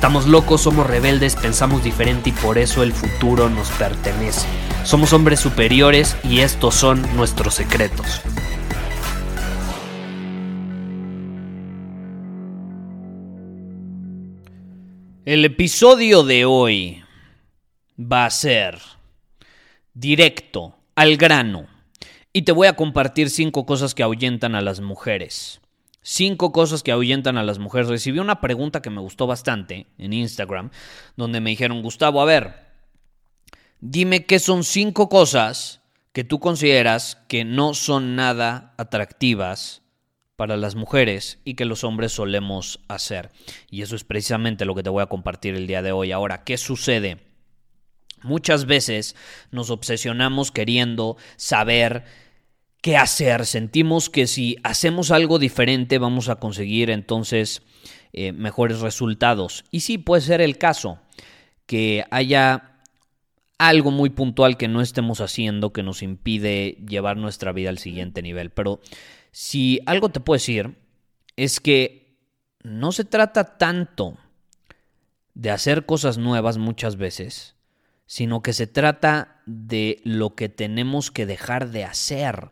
Estamos locos, somos rebeldes, pensamos diferente y por eso el futuro nos pertenece. Somos hombres superiores y estos son nuestros secretos. El episodio de hoy va a ser directo, al grano, y te voy a compartir cinco cosas que ahuyentan a las mujeres. Cinco cosas que ahuyentan a las mujeres. Recibí una pregunta que me gustó bastante en Instagram, donde me dijeron, Gustavo, a ver, dime qué son cinco cosas que tú consideras que no son nada atractivas para las mujeres y que los hombres solemos hacer. Y eso es precisamente lo que te voy a compartir el día de hoy. Ahora, ¿qué sucede? Muchas veces nos obsesionamos queriendo saber qué hacer. Sentimos que si hacemos algo diferente vamos a conseguir entonces eh, mejores resultados. Y sí puede ser el caso que haya algo muy puntual que no estemos haciendo que nos impide llevar nuestra vida al siguiente nivel. Pero si algo te puedo decir es que no se trata tanto de hacer cosas nuevas muchas veces, sino que se trata de lo que tenemos que dejar de hacer.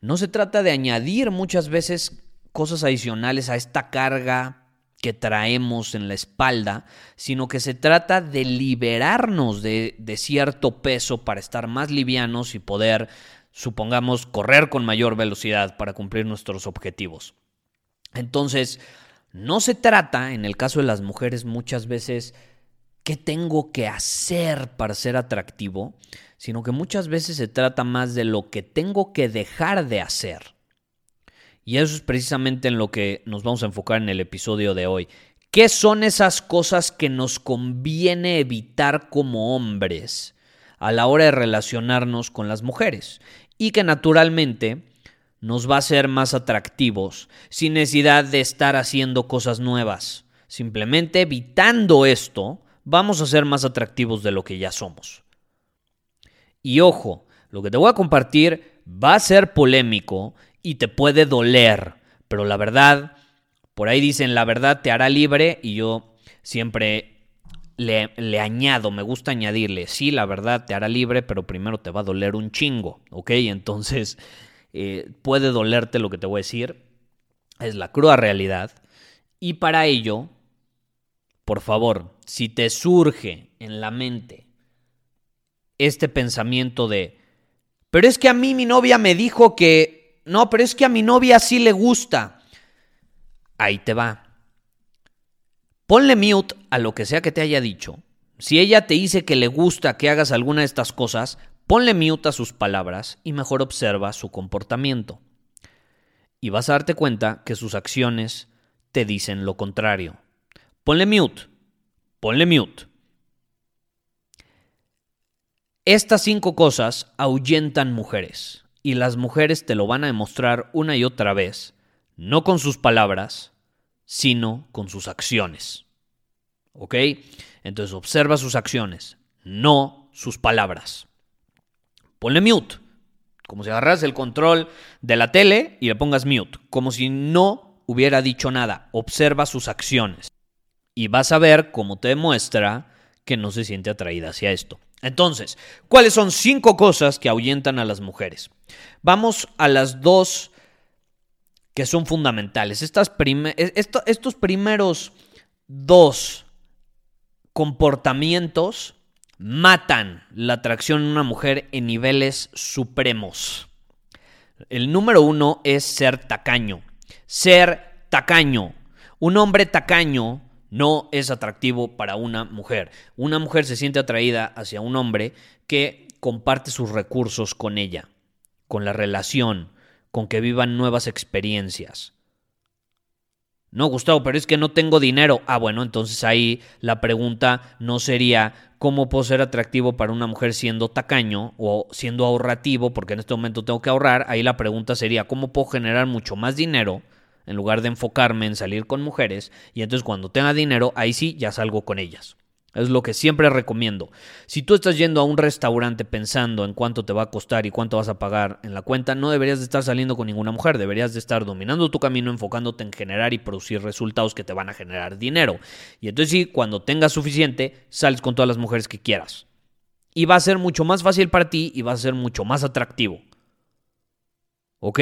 No se trata de añadir muchas veces cosas adicionales a esta carga que traemos en la espalda, sino que se trata de liberarnos de, cierto peso para estar más livianos y poder supongamos, correr con mayor velocidad para cumplir nuestros objetivos. Entonces, no se trata, en el caso de las mujeres muchas veces, qué tengo que hacer para ser atractivo, sino que muchas veces se trata más de lo que tengo que dejar de hacer. Y eso es precisamente en lo que nos vamos a enfocar en el episodio de hoy. ¿Qué son esas cosas que nos conviene evitar como hombres a la hora de relacionarnos con las mujeres? y que naturalmente nos va a ser más atractivos sin necesidad de estar haciendo cosas nuevas. Simplemente evitando esto, vamos a ser más atractivos de lo que ya somos. Y ojo, lo que te voy a compartir va a ser polémico y te puede doler, pero la verdad, por ahí dicen, la verdad te hará libre y yo siempre le, añado, me gusta añadirle, sí, la verdad te hará libre, pero primero te va a doler un chingo, ¿ok? Entonces, eh, puede dolerte lo que te voy a decir, es la cruda realidad. Y para ello, por favor, si te surge en la mente este pensamiento de, pero es que a mí mi novia me dijo que, no, pero es que a mi novia sí le gusta, ahí te va Ponle mute a lo que sea que te haya dicho. Si ella te dice que le gusta que hagas alguna de estas cosas, ponle mute a sus palabras y mejor observa su comportamiento. Y vas a darte cuenta que sus acciones te dicen lo contrario. Ponle mute. Ponle mute. Estas cinco cosas ahuyentan mujeres y las mujeres te lo van a demostrar una y otra vez, no con sus palabras, sino con sus acciones. ¿Ok? Entonces observa sus acciones, no sus palabras. Ponle mute, como si agarras el control de la tele y le pongas mute, como si no hubiera dicho nada. Observa sus acciones y vas a ver cómo te demuestra que no se siente atraída hacia esto. Entonces, ¿cuáles son cinco cosas que ahuyentan a las mujeres? Vamos a las dos que son fundamentales. Estas estos primeros dos comportamientos matan la atracción en una mujer en niveles supremos. El número uno es ser tacaño. Ser tacaño. Un hombre tacaño No es atractivo para una mujer. Una mujer se siente atraída hacia un hombre que comparte sus recursos con ella, con la relación, con que vivan nuevas experiencias. No, Gustavo, pero es que no tengo dinero. Ah, bueno, entonces ahí la pregunta no sería cómo puedo ser atractivo para una mujer siendo tacaño o siendo ahorrativo, porque en este momento tengo que ahorrar. Ahí la pregunta sería cómo puedo generar mucho más dinero en lugar de enfocarme en salir con mujeres. Y entonces cuando tenga dinero, ahí sí ya salgo con ellas. Es lo que siempre recomiendo. Si tú estás yendo a un restaurante pensando en cuánto te va a costar y cuánto vas a pagar en la cuenta, no deberías de estar saliendo con ninguna mujer, deberías de estar dominando tu camino, enfocándote en generar y producir resultados que te van a generar dinero. Y entonces sí, cuando tengas suficiente, sales con todas las mujeres que quieras. Y va a ser mucho más fácil para ti y va a ser mucho más atractivo. ¿Ok?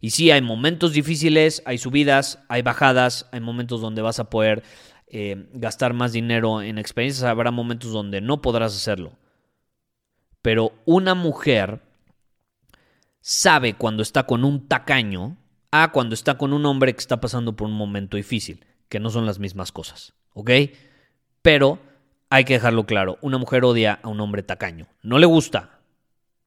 Y sí, hay momentos difíciles, hay subidas, hay bajadas, hay momentos donde vas a poder eh, gastar más dinero en experiencias, habrá momentos donde no podrás hacerlo. Pero una mujer sabe cuando está con un tacaño a cuando está con un hombre que está pasando por un momento difícil, que no son las mismas cosas, ¿ok? Pero hay que dejarlo claro, una mujer odia a un hombre tacaño, no le gusta,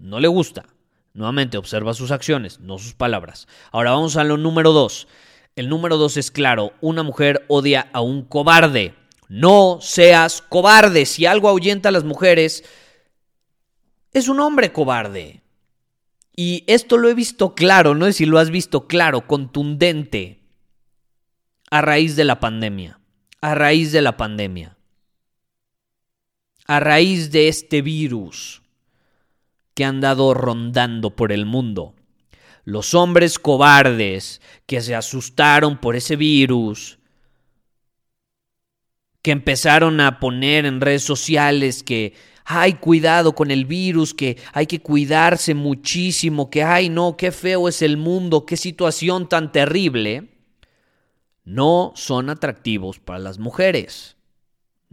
no le gusta. Nuevamente, observa sus acciones, no sus palabras. Ahora vamos a lo número dos. El número dos es claro, una mujer odia a un cobarde. No seas cobarde. Si algo ahuyenta a las mujeres, es un hombre cobarde. Y esto lo he visto claro, no sé si lo has visto claro, contundente, a raíz de la pandemia. A raíz de la pandemia. A raíz de este virus que han dado rondando por el mundo los hombres cobardes que se asustaron por ese virus, que empezaron a poner en redes sociales que hay cuidado con el virus, que hay que cuidarse muchísimo, que ay no, qué feo es el mundo, qué situación tan terrible, no son atractivos para las mujeres.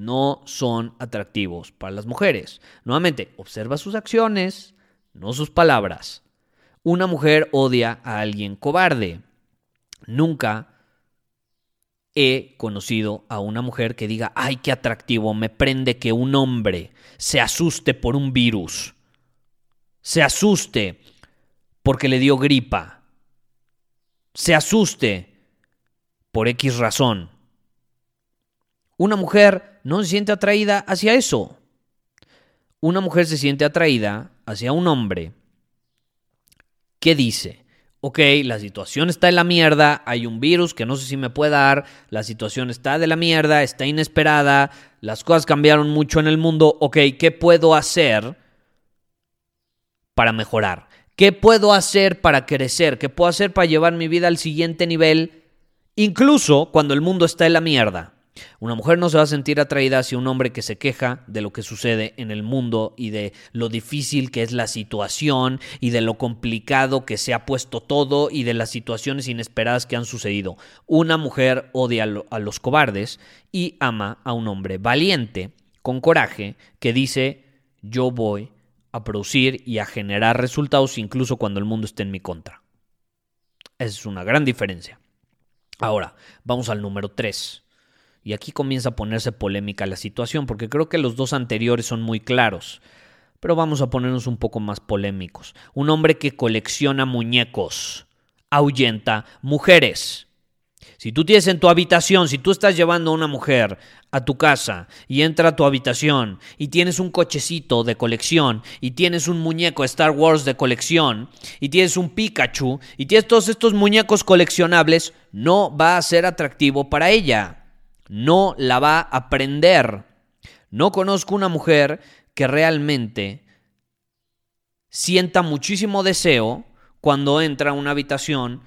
No son atractivos para las mujeres. Nuevamente, observa sus acciones, no sus palabras. Una mujer odia a alguien cobarde. Nunca he conocido a una mujer que diga, ay, qué atractivo, me prende que un hombre se asuste por un virus, se asuste porque le dio gripa, se asuste por X razón. Una mujer no se siente atraída hacia eso. Una mujer se siente atraída hacia un hombre ¿Qué dice? Ok, la situación está en la mierda, hay un virus que no sé si me puede dar, la situación está de la mierda, está inesperada, las cosas cambiaron mucho en el mundo, ok, ¿qué puedo hacer para mejorar? ¿Qué puedo hacer para crecer? ¿Qué puedo hacer para llevar mi vida al siguiente nivel? Incluso cuando el mundo está en la mierda. Una mujer no se va a sentir atraída hacia un hombre que se queja de lo que sucede en el mundo y de lo difícil que es la situación y de lo complicado que se ha puesto todo y de las situaciones inesperadas que han sucedido. Una mujer odia a los cobardes y ama a un hombre valiente, con coraje, que dice yo voy a producir y a generar resultados incluso cuando el mundo esté en mi contra. Esa es una gran diferencia. Ahora, vamos al número 3. Y aquí comienza a ponerse polémica la situación, porque creo que los dos anteriores son muy claros. Pero vamos a ponernos un poco más polémicos. Un hombre que colecciona muñecos ahuyenta mujeres. Si tú tienes en tu habitación, si tú estás llevando a una mujer a tu casa y entra a tu habitación y tienes un cochecito de colección y tienes un muñeco Star Wars de colección y tienes un Pikachu y tienes todos estos muñecos coleccionables, no va a ser atractivo para ella no la va a aprender. No conozco una mujer que realmente sienta muchísimo deseo cuando entra a una habitación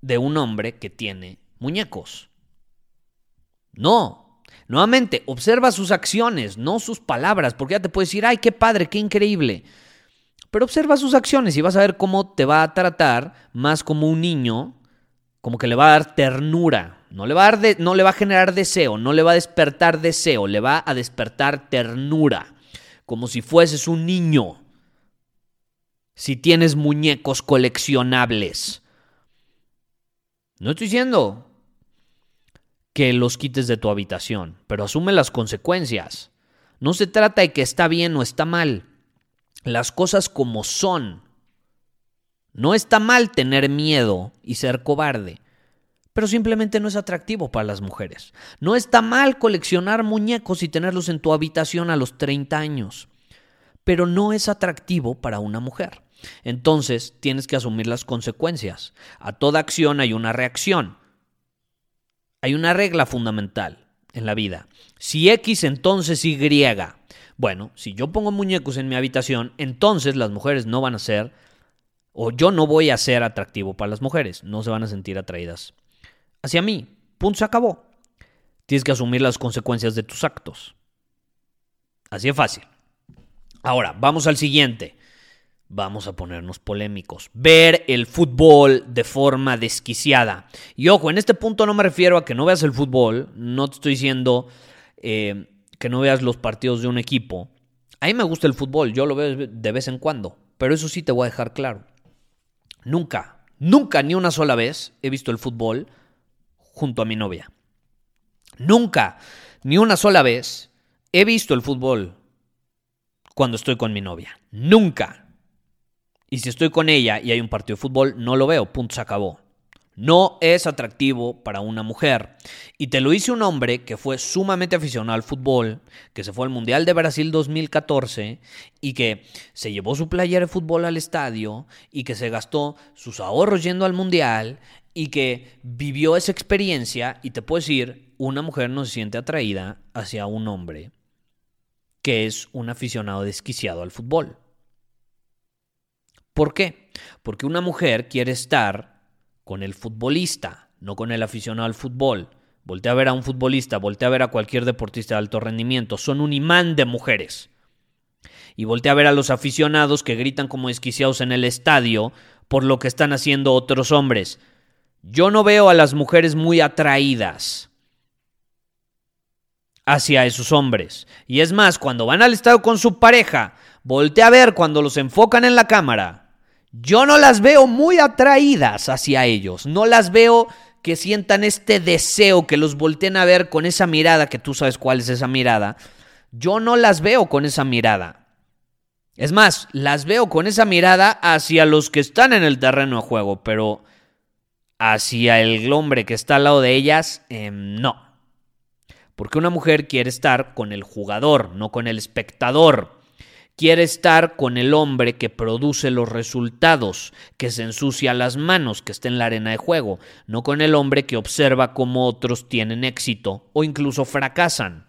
de un hombre que tiene muñecos. No. Nuevamente, observa sus acciones, no sus palabras, porque ya te puedes decir, ay, qué padre, qué increíble. Pero observa sus acciones y vas a ver cómo te va a tratar más como un niño, como que le va a dar ternura, no le, va a no le va a generar deseo, no le va a despertar deseo, le va a despertar ternura, como si fueses un niño. Si tienes muñecos coleccionables. No estoy diciendo que los quites de tu habitación, pero asume las consecuencias. No se trata de que está bien o está mal. Las cosas como son. No está mal tener miedo y ser cobarde, pero simplemente no es atractivo para las mujeres. No está mal coleccionar muñecos y tenerlos en tu habitación a los 30 años, pero no es atractivo para una mujer. Entonces tienes que asumir las consecuencias. A toda acción hay una reacción. Hay una regla fundamental en la vida. Si X, entonces Y. Bueno, si yo pongo muñecos en mi habitación, entonces las mujeres no van a ser o yo no voy a ser atractivo para las mujeres, no se van a sentir atraídas hacia mí. Punto, se acabó. Tienes que asumir las consecuencias de tus actos. Así de fácil. Ahora, vamos al siguiente. Vamos a ponernos polémicos. Ver el fútbol de forma desquiciada. Y ojo, en este punto no me refiero a que no veas el fútbol. No te estoy diciendo eh, que no veas los partidos de un equipo. A mí me gusta el fútbol, yo lo veo de vez en cuando. Pero eso sí te voy a dejar claro. Nunca, nunca ni una sola vez he visto el fútbol junto a mi novia. Nunca, ni una sola vez he visto el fútbol cuando estoy con mi novia. Nunca. Y si estoy con ella y hay un partido de fútbol, no lo veo. Punto, se acabó no es atractivo para una mujer. Y te lo hice un hombre que fue sumamente aficionado al fútbol, que se fue al Mundial de Brasil 2014 y que se llevó su playera de fútbol al estadio y que se gastó sus ahorros yendo al Mundial y que vivió esa experiencia y te puedo decir, una mujer no se siente atraída hacia un hombre que es un aficionado desquiciado al fútbol. ¿Por qué? Porque una mujer quiere estar con el futbolista, no con el aficionado al fútbol. Voltea a ver a un futbolista, voltea a ver a cualquier deportista de alto rendimiento. Son un imán de mujeres. Y voltea a ver a los aficionados que gritan como esquiciados en el estadio por lo que están haciendo otros hombres. Yo no veo a las mujeres muy atraídas hacia esos hombres. Y es más, cuando van al estadio con su pareja, voltea a ver cuando los enfocan en la cámara yo no las veo muy atraídas hacia ellos, no las veo que sientan este deseo, que los volteen a ver con esa mirada, que tú sabes cuál es esa mirada. Yo no las veo con esa mirada. Es más, las veo con esa mirada hacia los que están en el terreno de juego, pero hacia el hombre que está al lado de ellas, em, no. Porque una mujer quiere estar con el jugador, no con el espectador. Quiere estar con el hombre que produce los resultados, que se ensucia las manos, que está en la arena de juego, no con el hombre que observa cómo otros tienen éxito o incluso fracasan.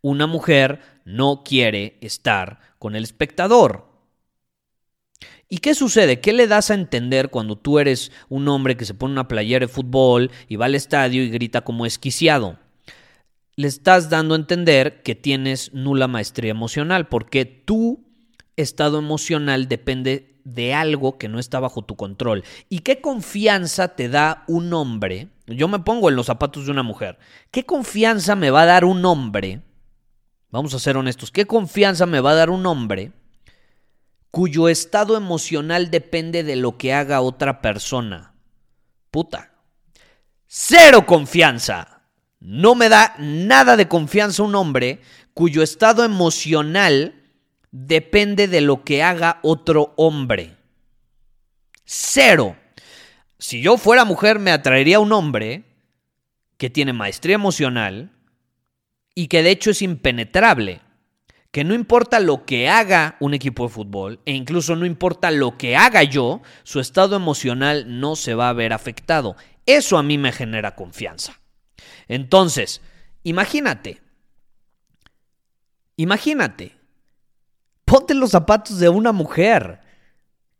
Una mujer no quiere estar con el espectador. ¿Y qué sucede? ¿Qué le das a entender cuando tú eres un hombre que se pone una playera de fútbol y va al estadio y grita como esquiciado? le estás dando a entender que tienes nula maestría emocional, porque tu estado emocional depende de algo que no está bajo tu control. ¿Y qué confianza te da un hombre? Yo me pongo en los zapatos de una mujer. ¿Qué confianza me va a dar un hombre? Vamos a ser honestos. ¿Qué confianza me va a dar un hombre cuyo estado emocional depende de lo que haga otra persona? Puta. Cero confianza. No me da nada de confianza un hombre cuyo estado emocional depende de lo que haga otro hombre. Cero. Si yo fuera mujer me atraería un hombre que tiene maestría emocional y que de hecho es impenetrable. Que no importa lo que haga un equipo de fútbol e incluso no importa lo que haga yo, su estado emocional no se va a ver afectado. Eso a mí me genera confianza. Entonces, imagínate, imagínate, ponte los zapatos de una mujer.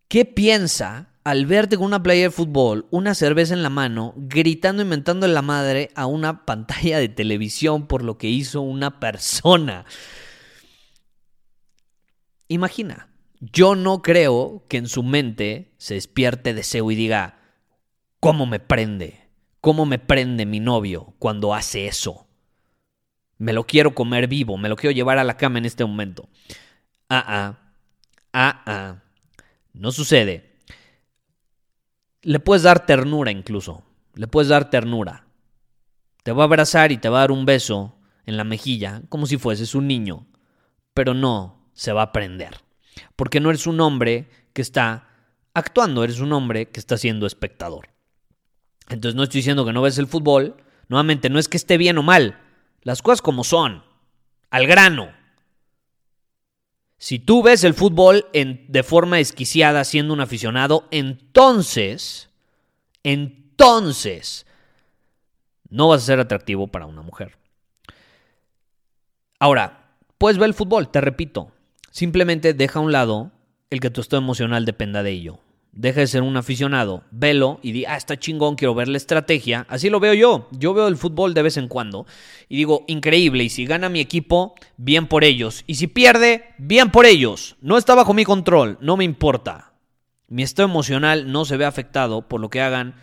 ¿Qué piensa al verte con una playa de fútbol, una cerveza en la mano, gritando, inventando en la madre a una pantalla de televisión por lo que hizo una persona? Imagina, yo no creo que en su mente se despierte deseo y diga, ¿cómo me prende? ¿Cómo me prende mi novio cuando hace eso? Me lo quiero comer vivo, me lo quiero llevar a la cama en este momento. Ah, ah, ah, ah. No sucede. Le puedes dar ternura incluso. Le puedes dar ternura. Te va a abrazar y te va a dar un beso en la mejilla como si fueses un niño, pero no se va a aprender. Porque no eres un hombre que está actuando, eres un hombre que está siendo espectador. Entonces no estoy diciendo que no ves el fútbol, nuevamente no es que esté bien o mal, las cosas como son, al grano. Si tú ves el fútbol en, de forma esquiciada siendo un aficionado, entonces, entonces, no vas a ser atractivo para una mujer. Ahora, puedes ver el fútbol, te repito, simplemente deja a un lado el que tu estado emocional dependa de ello. Deja de ser un aficionado, velo y di, ah, está chingón, quiero ver la estrategia. Así lo veo yo. Yo veo el fútbol de vez en cuando y digo, increíble. Y si gana mi equipo, bien por ellos. Y si pierde, bien por ellos. No está bajo mi control, no me importa. Mi estado emocional no se ve afectado por lo que hagan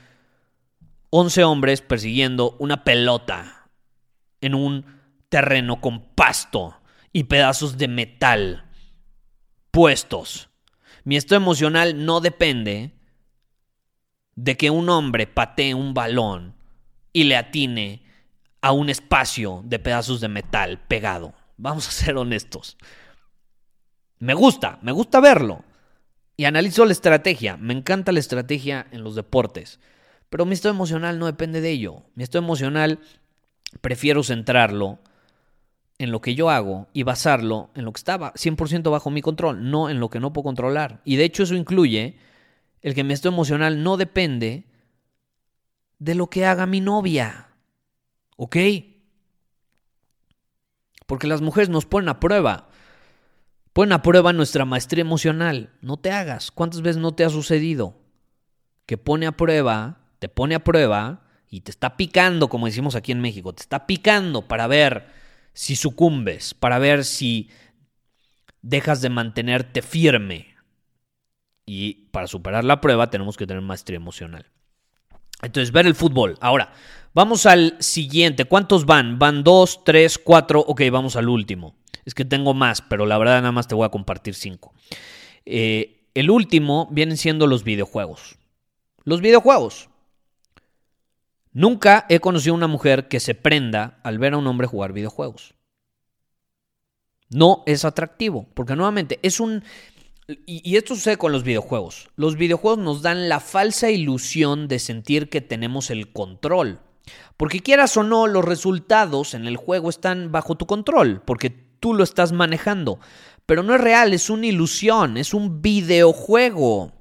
11 hombres persiguiendo una pelota en un terreno con pasto y pedazos de metal puestos mi estado emocional no depende de que un hombre patee un balón y le atine a un espacio de pedazos de metal pegado. Vamos a ser honestos. Me gusta, me gusta verlo. Y analizo la estrategia. Me encanta la estrategia en los deportes. Pero mi estado emocional no depende de ello. Mi estado emocional prefiero centrarlo en lo que yo hago y basarlo en lo que estaba 100% bajo mi control, no en lo que no puedo controlar. Y de hecho eso incluye el que mi estado emocional no depende de lo que haga mi novia. ¿Ok? Porque las mujeres nos ponen a prueba. Ponen a prueba nuestra maestría emocional. No te hagas. ¿Cuántas veces no te ha sucedido? Que pone a prueba, te pone a prueba y te está picando, como decimos aquí en México, te está picando para ver si sucumbes, para ver si dejas de mantenerte firme. Y para superar la prueba tenemos que tener maestría emocional. Entonces, ver el fútbol. Ahora, vamos al siguiente. ¿Cuántos van? ¿Van dos, tres, cuatro? Ok, vamos al último. Es que tengo más, pero la verdad nada más te voy a compartir cinco. Eh, el último vienen siendo los videojuegos. Los videojuegos. Nunca he conocido a una mujer que se prenda al ver a un hombre jugar videojuegos. No es atractivo, porque nuevamente es un... Y, esto sucede con los videojuegos. Los videojuegos nos dan la falsa ilusión de sentir que tenemos el control. Porque quieras o no, los resultados en el juego están bajo tu control, porque tú lo estás manejando. Pero no es real, es una ilusión, es un videojuego.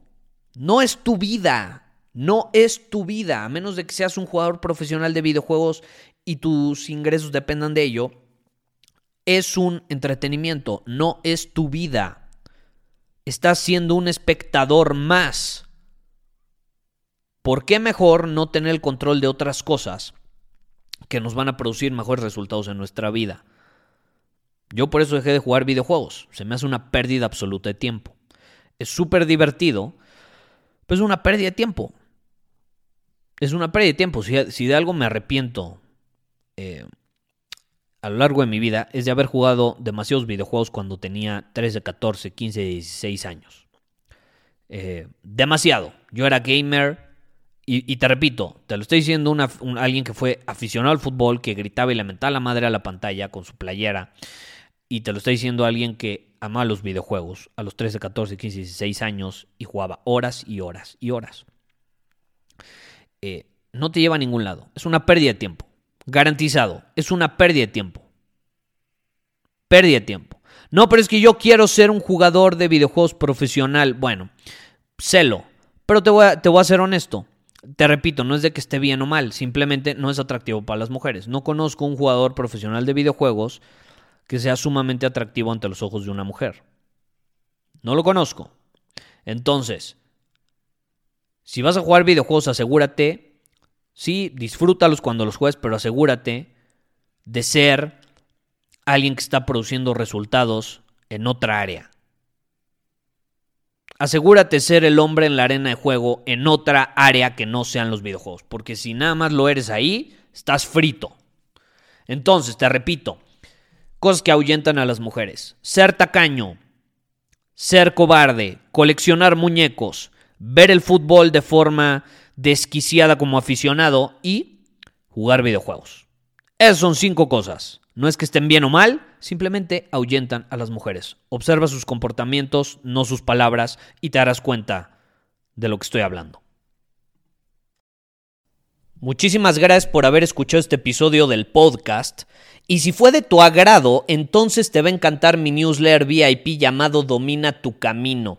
No es tu vida. No es tu vida, a menos de que seas un jugador profesional de videojuegos y tus ingresos dependan de ello. Es un entretenimiento, no es tu vida. Estás siendo un espectador más. ¿Por qué mejor no tener el control de otras cosas que nos van a producir mejores resultados en nuestra vida? Yo por eso dejé de jugar videojuegos. Se me hace una pérdida absoluta de tiempo. Es súper divertido, pero es una pérdida de tiempo es una pérdida de tiempo. Si, de algo me arrepiento eh, a lo largo de mi vida es de haber jugado demasiados videojuegos cuando tenía 13, 14, 15, 16 años. Eh, demasiado. Yo era gamer y, te repito, te lo estoy diciendo una, alguien que fue aficionado al fútbol, que gritaba y lamentaba la madre a la pantalla con su playera. Y te lo estoy diciendo alguien que amaba los videojuegos a los 13, 14, 15, 16 años y jugaba horas y horas y horas. Eh, no te lleva a ningún lado. Es una pérdida de tiempo. Garantizado. Es una pérdida de tiempo. Pérdida de tiempo. No, pero es que yo quiero ser un jugador de videojuegos profesional. Bueno, celo. Pero te voy a, te voy a ser honesto. Te repito, no es de que esté bien o mal, simplemente no es atractivo para las mujeres. No conozco un jugador profesional de videojuegos que sea sumamente atractivo ante los ojos de una mujer. No lo conozco. Entonces, si vas a jugar videojuegos, asegúrate, sí, disfrútalos cuando los juegues, pero asegúrate de ser alguien que está produciendo resultados en otra área. Asegúrate ser el hombre en la arena de juego en otra área que no sean los videojuegos, porque si nada más lo eres ahí, estás frito. Entonces, te repito, cosas que ahuyentan a las mujeres. Ser tacaño, ser cobarde, coleccionar muñecos, ver el fútbol de forma desquiciada como aficionado y jugar videojuegos. Esas son cinco cosas. No es que estén bien o mal, simplemente ahuyentan a las mujeres. Observa sus comportamientos, no sus palabras, y te darás cuenta de lo que estoy hablando. Muchísimas gracias por haber escuchado este episodio del podcast. Y si fue de tu agrado, entonces te va a encantar mi newsletter VIP llamado Domina tu Camino.